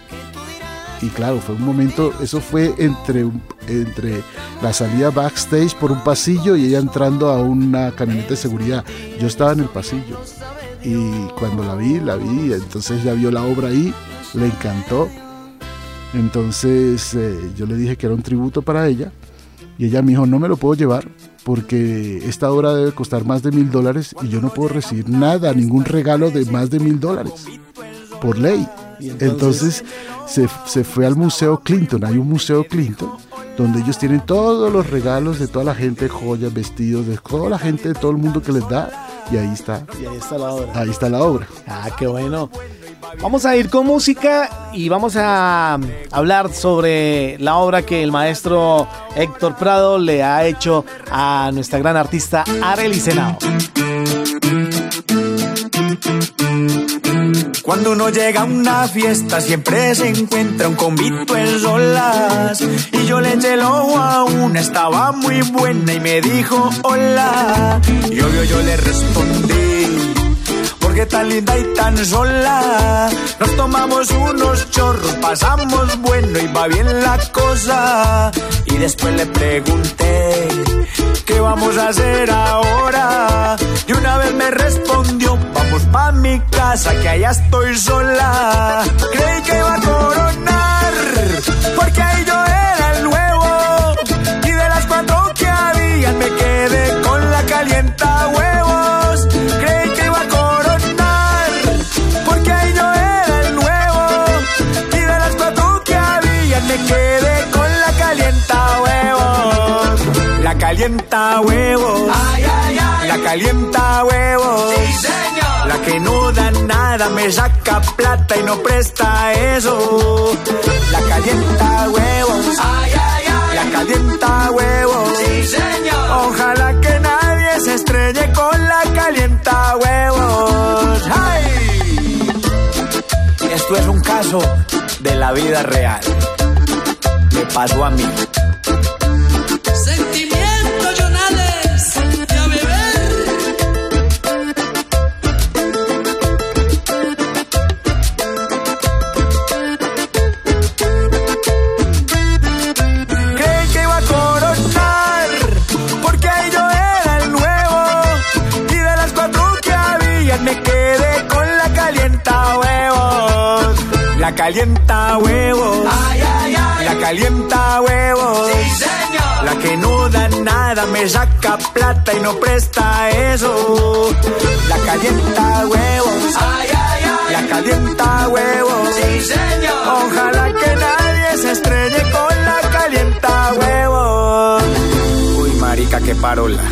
Y claro, fue un momento, eso fue entre, entre la salida backstage por un pasillo y ella entrando a una camioneta de seguridad. Yo estaba en el pasillo y cuando la vi, la vi, entonces ya vio la obra ahí, le encantó. Entonces eh, yo le dije que era un tributo para ella y ella me dijo, no me lo puedo llevar porque esta obra debe costar más de mil dólares y yo no puedo recibir nada, ningún regalo de más de mil dólares, por ley. Entonces, se, se, fue al Museo Clinton, hay un Museo Clinton, donde ellos tienen todos los regalos de toda la gente, joyas, vestidos, de toda la gente, de todo el mundo que les da, y ahí está. Y ahí está la obra. Ahí está la obra. Ah, qué bueno. Vamos a ir con música y vamos a hablar sobre la obra que el maestro Héctor Prado le ha hecho a nuestra gran artista Arely Senao. Cuando uno llega a una fiesta siempre se encuentra un convito en solas Y yo le eché el ojo a una, estaba muy buena y me dijo hola Y obvio yo le respondí porque tan linda y tan sola. Nos tomamos unos chorros, pasamos bueno y va bien la cosa. Y después le pregunté, ¿qué vamos a hacer ahora? Y una vez me respondió, vamos pa' mi casa, que allá estoy sola. Creí que iba a coronar, porque ahí yo calienta huevos. Ay, ay, ay. La calienta huevos. Sí, señor. La que no da nada me saca plata y no presta eso. La calienta huevos. Ay, ay, ay. La calienta huevos. Sí, señor. Ojalá que nadie se estrelle con la calienta huevos. ¡Ay! Esto es un caso de la vida real. Me pasó a mí. La calienta huevos. Ay, ay, ay. La calienta huevos. Sí, señor. La que no da nada me saca plata y no presta eso. La calienta huevos. Ay, ay, ay. La calienta huevos. Sí, señor. Ojalá que nadie se estrelle con la calienta huevos. Uy, marica, qué parola.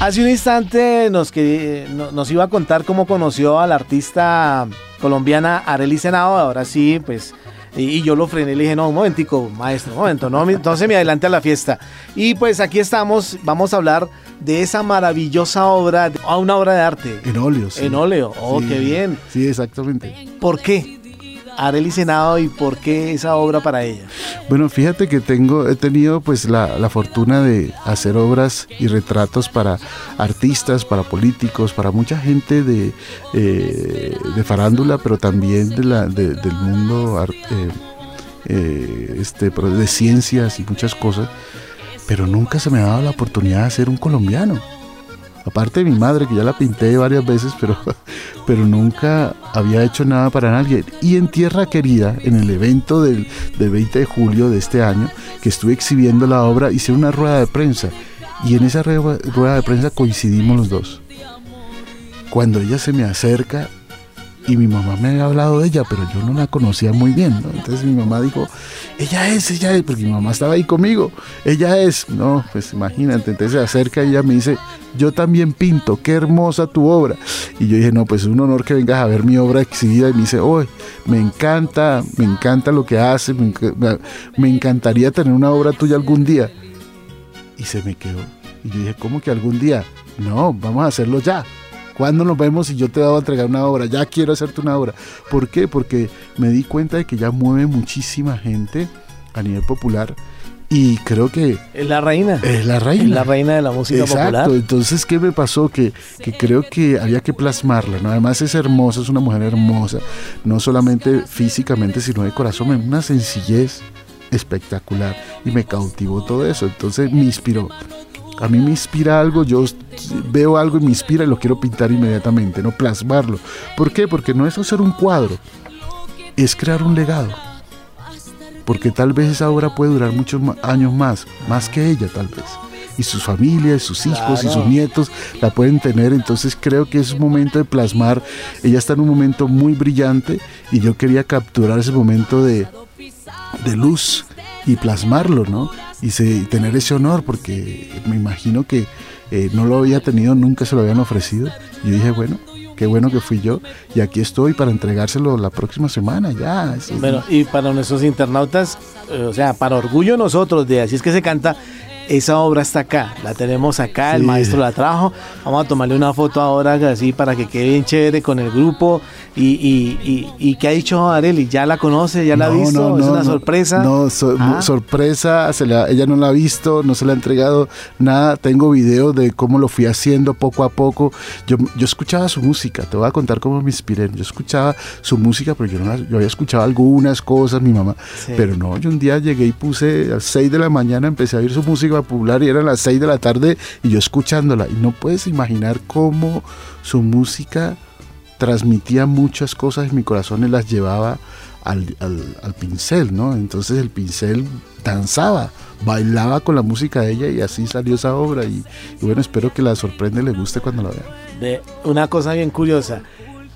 Hace un instante nos, que, no- nos iba a contar cómo conoció a la artista colombiana Arely Senado. Ahora sí, pues. Y, yo lo frené y le dije, no, un momentico, maestro, un momento, no, me- entonces me adelante a la fiesta. Y pues aquí estamos, vamos a hablar de esa maravillosa obra, a una obra de arte. En óleo, sí. En óleo, oh, Sí, qué bien. Sí, exactamente. ¿Por qué? Arely Senado y por qué esa obra para ella. Bueno, fíjate que tengo, he tenido pues la, la fortuna de hacer obras y retratos para artistas, para políticos, para mucha gente de, eh, de farándula, pero también de la, de- del mundo eh, eh, este, de ciencias y muchas cosas, pero nunca se me ha dado la oportunidad de ser un colombiano. Aparte de mi madre, que ya la pinté varias veces, pero, pero nunca había hecho nada para nadie. Y en Tierra Querida, en el evento del, del 20 de julio de este año, que estuve exhibiendo la obra, hice una rueda de prensa. Y en esa rue- rueda de prensa coincidimos los dos. Cuando ella se me acerca, y mi mamá me había hablado de ella, pero yo no la conocía muy bien. Entonces mi mamá dijo, ella es, ella es, porque mi mamá estaba ahí conmigo, ella es, no, pues imagínate, entonces se acerca y ella me dice, yo también pinto, qué hermosa tu obra. Y yo dije, no, pues es un honor que vengas a ver mi obra exhibida y me dice, hoy me encanta, me encanta lo que haces, me encantaría tener una obra tuya algún día. Y se me quedó. Y yo dije, ¿cómo que algún día? No, vamos a hacerlo ya. ¿Cuándo nos vemos y yo te voy a entregar una obra? Ya quiero hacerte una obra. ¿Por qué? Porque me di cuenta de que ya mueve muchísima gente a nivel popular y creo que Es la reina. es la reina. Es la reina de la música Exacto, popular. entonces, ¿qué me pasó? Que, que creo que había que plasmarla, ¿no? Además es hermosa, es una mujer hermosa, no solamente físicamente, sino de corazón, una sencillez espectacular y me cautivó todo eso, entonces me inspiró. A mí me inspira algo, yo veo algo y me inspira y lo quiero pintar inmediatamente, no plasmarlo. ¿Por qué? Porque no es hacer un cuadro, es crear un legado. Porque tal vez esa obra puede durar muchos años más, más que ella tal vez. Y sus familias, sus hijos y sus nietos la pueden tener. Entonces creo que es un momento de plasmar. Ella está en un momento muy brillante y yo quería capturar ese momento de, de luz y plasmarlo, ¿no? Y, se- tener ese honor porque me imagino que eh, no lo había tenido, nunca se lo habían ofrecido. Y yo dije, bueno, qué bueno que fui yo y aquí estoy para entregárselo la próxima semana, ya. Bueno, y para nuestros internautas, eh, o sea, para orgullo nosotros de Así es que se canta, esa obra está acá, la tenemos acá, el maestro la trajo. Vamos a tomarle una foto ahora así para que quede bien chévere con el grupo. Y, y, y, y ¿qué ha dicho Areli? ¿Ya la conoce? ¿Ya la ha visto? no, ¿Es una sorpresa? No, so- Ah. sorpresa, se la- ella no la ha visto, no se la ha entregado nada. Tengo videos de cómo lo fui haciendo poco a poco. Yo, yo escuchaba su música, te voy a contar cómo me inspiré. Yo escuchaba su música, pero yo, no la- yo había escuchado algunas cosas, mi mamá. Sí. Pero no, yo un día llegué y puse a las 6 de la mañana, empecé a oír su música popular y eran las 6 de la tarde y yo escuchándola. Y no puedes imaginar cómo su música transmitía muchas cosas en mi corazón y las llevaba al, al- pincel, ¿no? Entonces el pincel danzaba, bailaba con la música de ella y así salió esa obra. Y, y bueno, espero que la sorprenda y le guste cuando la vean. de una cosa bien curiosa.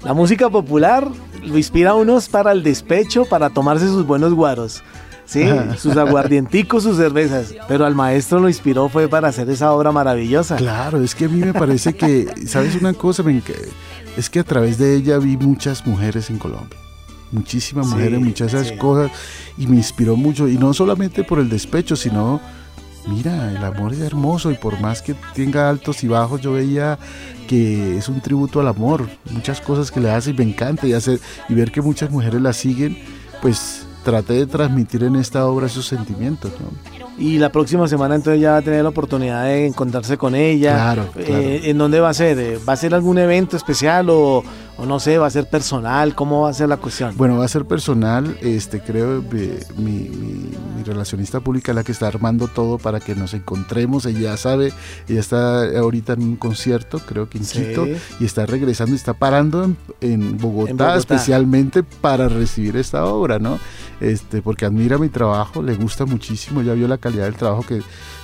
La música popular lo inspira a unos para el despecho, para tomarse sus buenos guaros. Sí, sus aguardienticos, sus cervezas. Pero al maestro lo inspiró fue para hacer esa obra maravillosa. Claro, es que a mí me parece que, ¿sabes una cosa? Es que a través de ella vi muchas mujeres en Colombia. Muchísimas Sí, mujeres, muchas esas sí. cosas. Y me inspiró mucho. Y no solamente por el despecho, sino, mira, el amor es hermoso. Y por más que tenga altos y bajos, yo veía que es un tributo al amor. Muchas cosas que le hace y me encanta. Y, hacer, y ver que muchas mujeres la siguen, pues traté de transmitir en esta obra esos sentimientos. ¿no? Y la próxima semana entonces ya va a tener la oportunidad de encontrarse con ella. Claro, Eh. ¿En dónde va a ser? ¿Va a ser algún evento especial o, o no sé, va a ser personal? ¿Cómo va a ser la cuestión? Bueno, va a ser personal, este creo eh, mi, mi- mi relacionista pública es la que está armando todo para que nos encontremos, ella sabe, ella está ahorita en un concierto, creo que en Sí. Quito, y está regresando, está parando en, en Bogotá, En Bogotá. especialmente para recibir esta obra, ¿no? Este, porque admira mi trabajo, le gusta muchísimo, ya vio la calidad del trabajo que,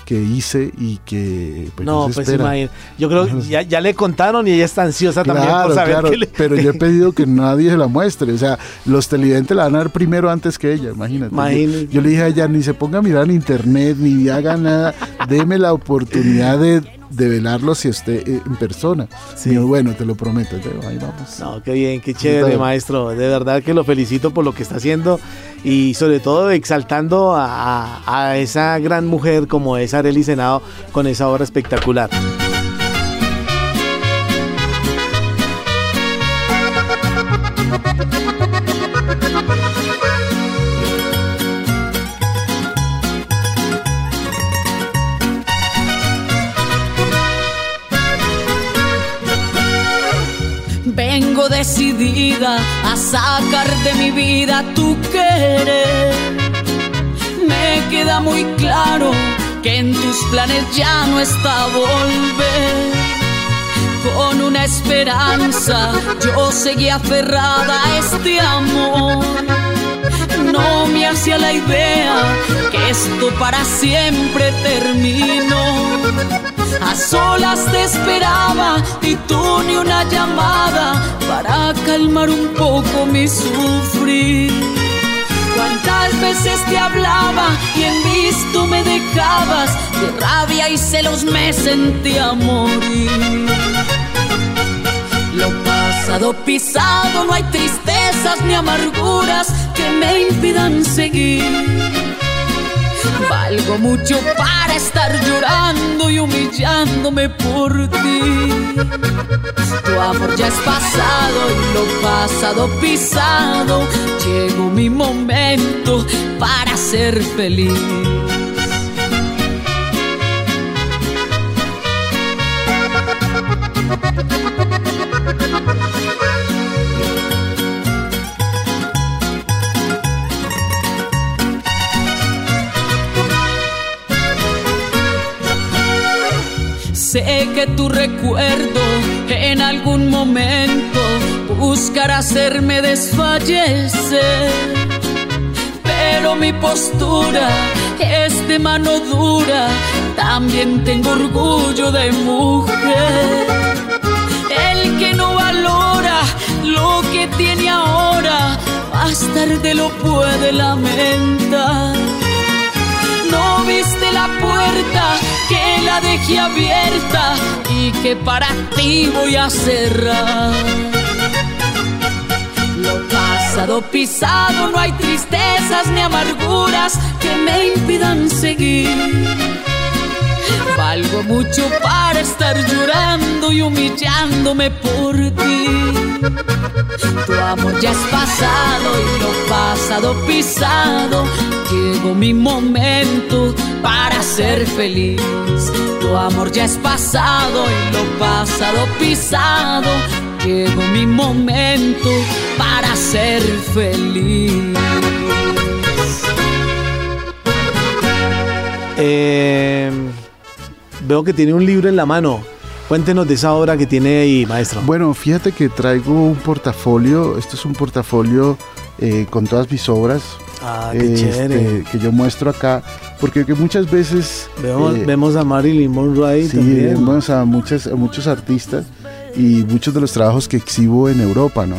que hice y que pues, no, pues imagínate. Yo creo que ya, ya le contaron y ella está ansiosa también por saber claro, que le- pero yo he pedido que nadie se la muestre, o sea, los televidentes la van a ver primero antes que ella, imagínate. Yo- Imagínate. Yo, le dije a ella, ni se ponga a mirar en internet, ni haga nada, deme la oportunidad de, de velarlo si esté eh, en persona. Sí. Y yo, bueno, te lo prometo, ahí vamos. No, qué bien, qué chévere, maestro. De verdad que lo felicito por lo que está haciendo y sobre todo exaltando a, a- a esa gran mujer como es Arely Senado con esa obra espectacular. A sacar de mi vida tu querer. Me queda muy claro que en tus planes ya no está volver. Con una esperanza yo seguí aferrada a este amor. No me hacía la idea que esto para siempre terminó. A solas te esperaba y tú ni una llamada para calmar un poco mi sufrir. Cuántas veces te hablaba y en visto me dejabas, de rabia y celos me sentía morir. Lo pasado pisado, no hay tristezas ni amarguras que me impidan seguir. Valgo mucho para estar llorando y humillándome por ti. Tu amor ya es pasado y lo pasado pisado. Llegó mi momento para ser feliz. Que tu recuerdo en algún momento buscará hacerme desfallecer. Pero mi postura es de mano dura, también tengo orgullo de mujer. El que no valora lo que tiene ahora, más tarde lo puede lamentar. No viste la puerta que la dejé abierta y que para ti voy a cerrar. Lo pasado pisado, no hay tristezas ni amarguras que me impidan seguir. Valgo mucho para estar llorando y humillándome por ti. Tu amor ya es pasado y lo pasado pisado. Llegó mi momento para ser feliz. Tu amor ya es pasado y lo pasado pisado. Llegó mi momento para ser feliz. Eh, veo que tiene un libro en la mano. Cuéntenos de esa obra que tiene ahí, maestro. Bueno, fíjate que traigo un portafolio, este es un portafolio eh, con todas mis obras. Ah, qué este, chévere. que yo muestro acá, porque que muchas veces Vemos, eh, vemos a Marilyn Monroe ahí Sí, también. vemos a, muchas, a muchos artistas y muchos de los trabajos que exhibo en Europa, ¿no?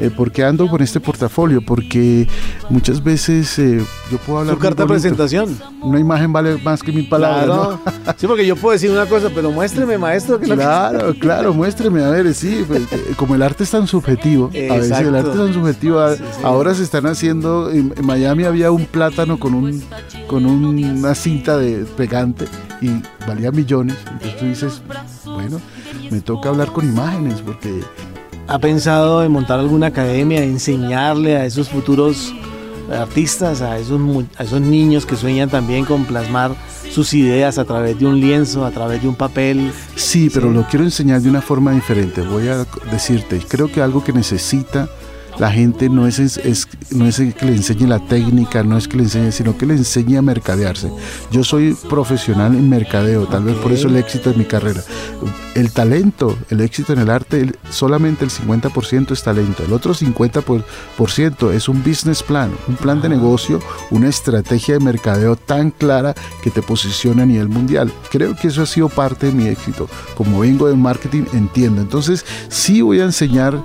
Eh, ¿Por qué ando con este portafolio? Porque muchas veces eh, yo puedo hablar. Su carta de presentación. Una imagen vale más que mil palabras. Claro. ¿no? Sí, porque yo puedo decir una cosa, pero muéstreme, maestro. Que lo que- Claro, claro, muéstreme, a ver, sí, pues, eh, como el arte es tan subjetivo, a veces el Exacto. arte es tan subjetivo, a- Sí, sí. ahora se están haciendo, en, en Miami había un plátano con un con una cinta de pegante y valía millones, entonces tú dices, bueno, me toca hablar con imágenes porque ¿Ha pensado en montar alguna academia, enseñarle a esos futuros artistas, a esos, a esos niños que sueñan también con plasmar sus ideas a través de un lienzo, a través de un papel? Sí, pero lo quiero enseñar de una forma diferente. Voy a decirte, creo que algo que necesita la gente no es, es- no es que le enseñe la técnica, no es que le enseñe, sino que le enseñe a mercadearse. Yo soy profesional en mercadeo, tal vez por eso el éxito de mi carrera. El talento, el éxito en el arte, el- solamente el 50% es talento, el otro 50% por, por ciento es un business plan, un plan de negocio, una estrategia de mercadeo tan clara que te posiciona a nivel mundial. Creo que eso ha sido parte de mi éxito. Como vengo de marketing, entiendo. Entonces, sí voy a enseñar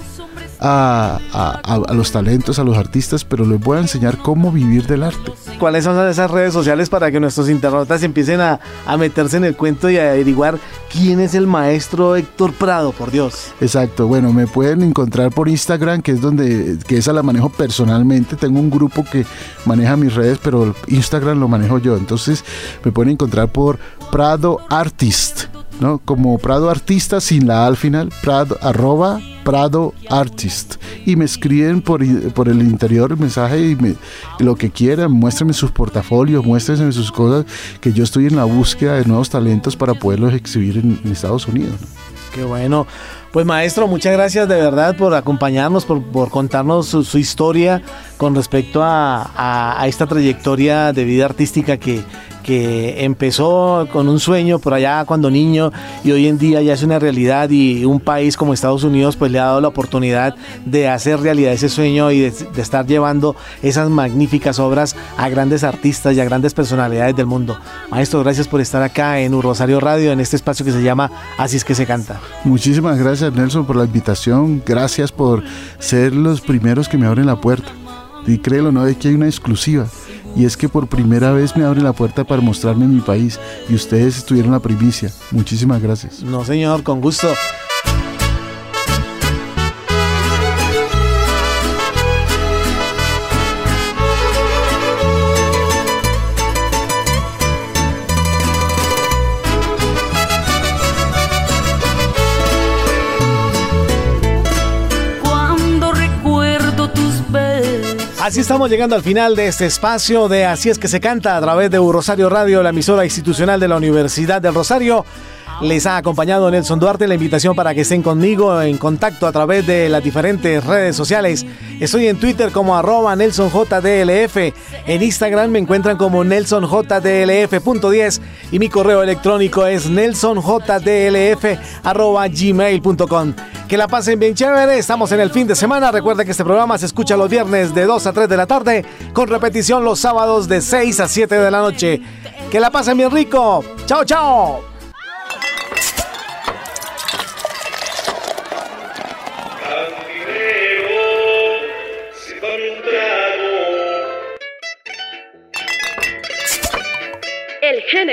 a, a- a- a los talentos, a los artistas, pero les voy a enseñar cómo vivir del arte. ¿Cuáles son esas redes sociales para que nuestros internautas empiecen a, a meterse en el cuento y a averiguar quién es el maestro Héctor Prado, por Dios? Exacto, bueno, me pueden encontrar por Instagram, que es donde, que esa la manejo personalmente. Tengo un grupo que maneja mis redes, pero Instagram lo manejo yo. Entonces me pueden encontrar por Prado Artist, ¿no? Como Prado Artista sin la A al final, Prado, arroba Prado Artist. Y me escriben por, por el interior el mensaje y lo que quieran, muéstrenme sus portafolios, muéstrenme sus cosas, que yo estoy en la búsqueda de nuevos talentos para poderlos exhibir en, Estados Unidos. Qué bueno. Pues maestro, muchas gracias de verdad por acompañarnos, por, por contarnos su, historia con respecto a- a esta trayectoria de vida artística que, que empezó con un sueño por allá cuando niño y hoy en día ya es una realidad y un país como Estados Unidos pues le ha dado la oportunidad de hacer realidad ese sueño y de, estar llevando esas magníficas obras a grandes artistas y a grandes personalidades del mundo. Maestro, gracias por estar acá en Rosario Radio en este espacio que se llama Así es que se canta. Muchísimas gracias Nelson por la invitación, gracias por ser los primeros que me abren la puerta. Y créelo, no es que hay una exclusiva. Y es que por primera vez me abren la puerta para mostrarme mi país. Y ustedes estuvieron la primicia. Muchísimas gracias. No, señor, con gusto. Así estamos llegando al final de este espacio de Así es que se canta a través de Rosario Radio, la emisora institucional de la Universidad del Rosario. Les ha acompañado Nelson Duarte. La invitación para que estén conmigo en contacto a través de las diferentes redes sociales. Estoy en Twitter como arroba NelsonJDLF. En Instagram me encuentran como NelsonJDLF.10 y mi correo electrónico es nelsonjdlf arroba gmail.com. Que la pasen bien chévere. Estamos en el fin de semana. Recuerda que este programa se escucha los viernes de 2 a 3 de la tarde con repetición los sábados de 6 a 7 de la noche. Que la pasen bien rico. Chao, chao.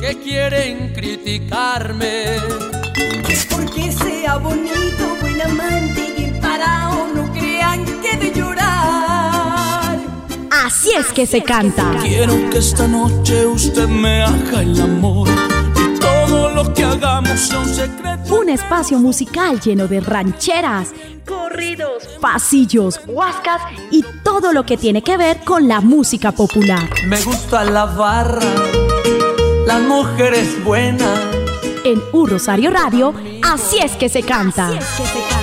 que quieren criticarme. Porque sea bonito, buen amante y bien parado, no crean que de llorar. Así es que se canta. Quiero que esta noche usted me haga el amor y todo lo que hagamos sea un secreto. Un espacio musical lleno de rancheras, corridos, pasillos, huascas y todo lo que tiene que ver con la música popular. Me gusta la barra, las mujeres buenas. En Un Rosario Radio, así es que se canta. Así es que se canta.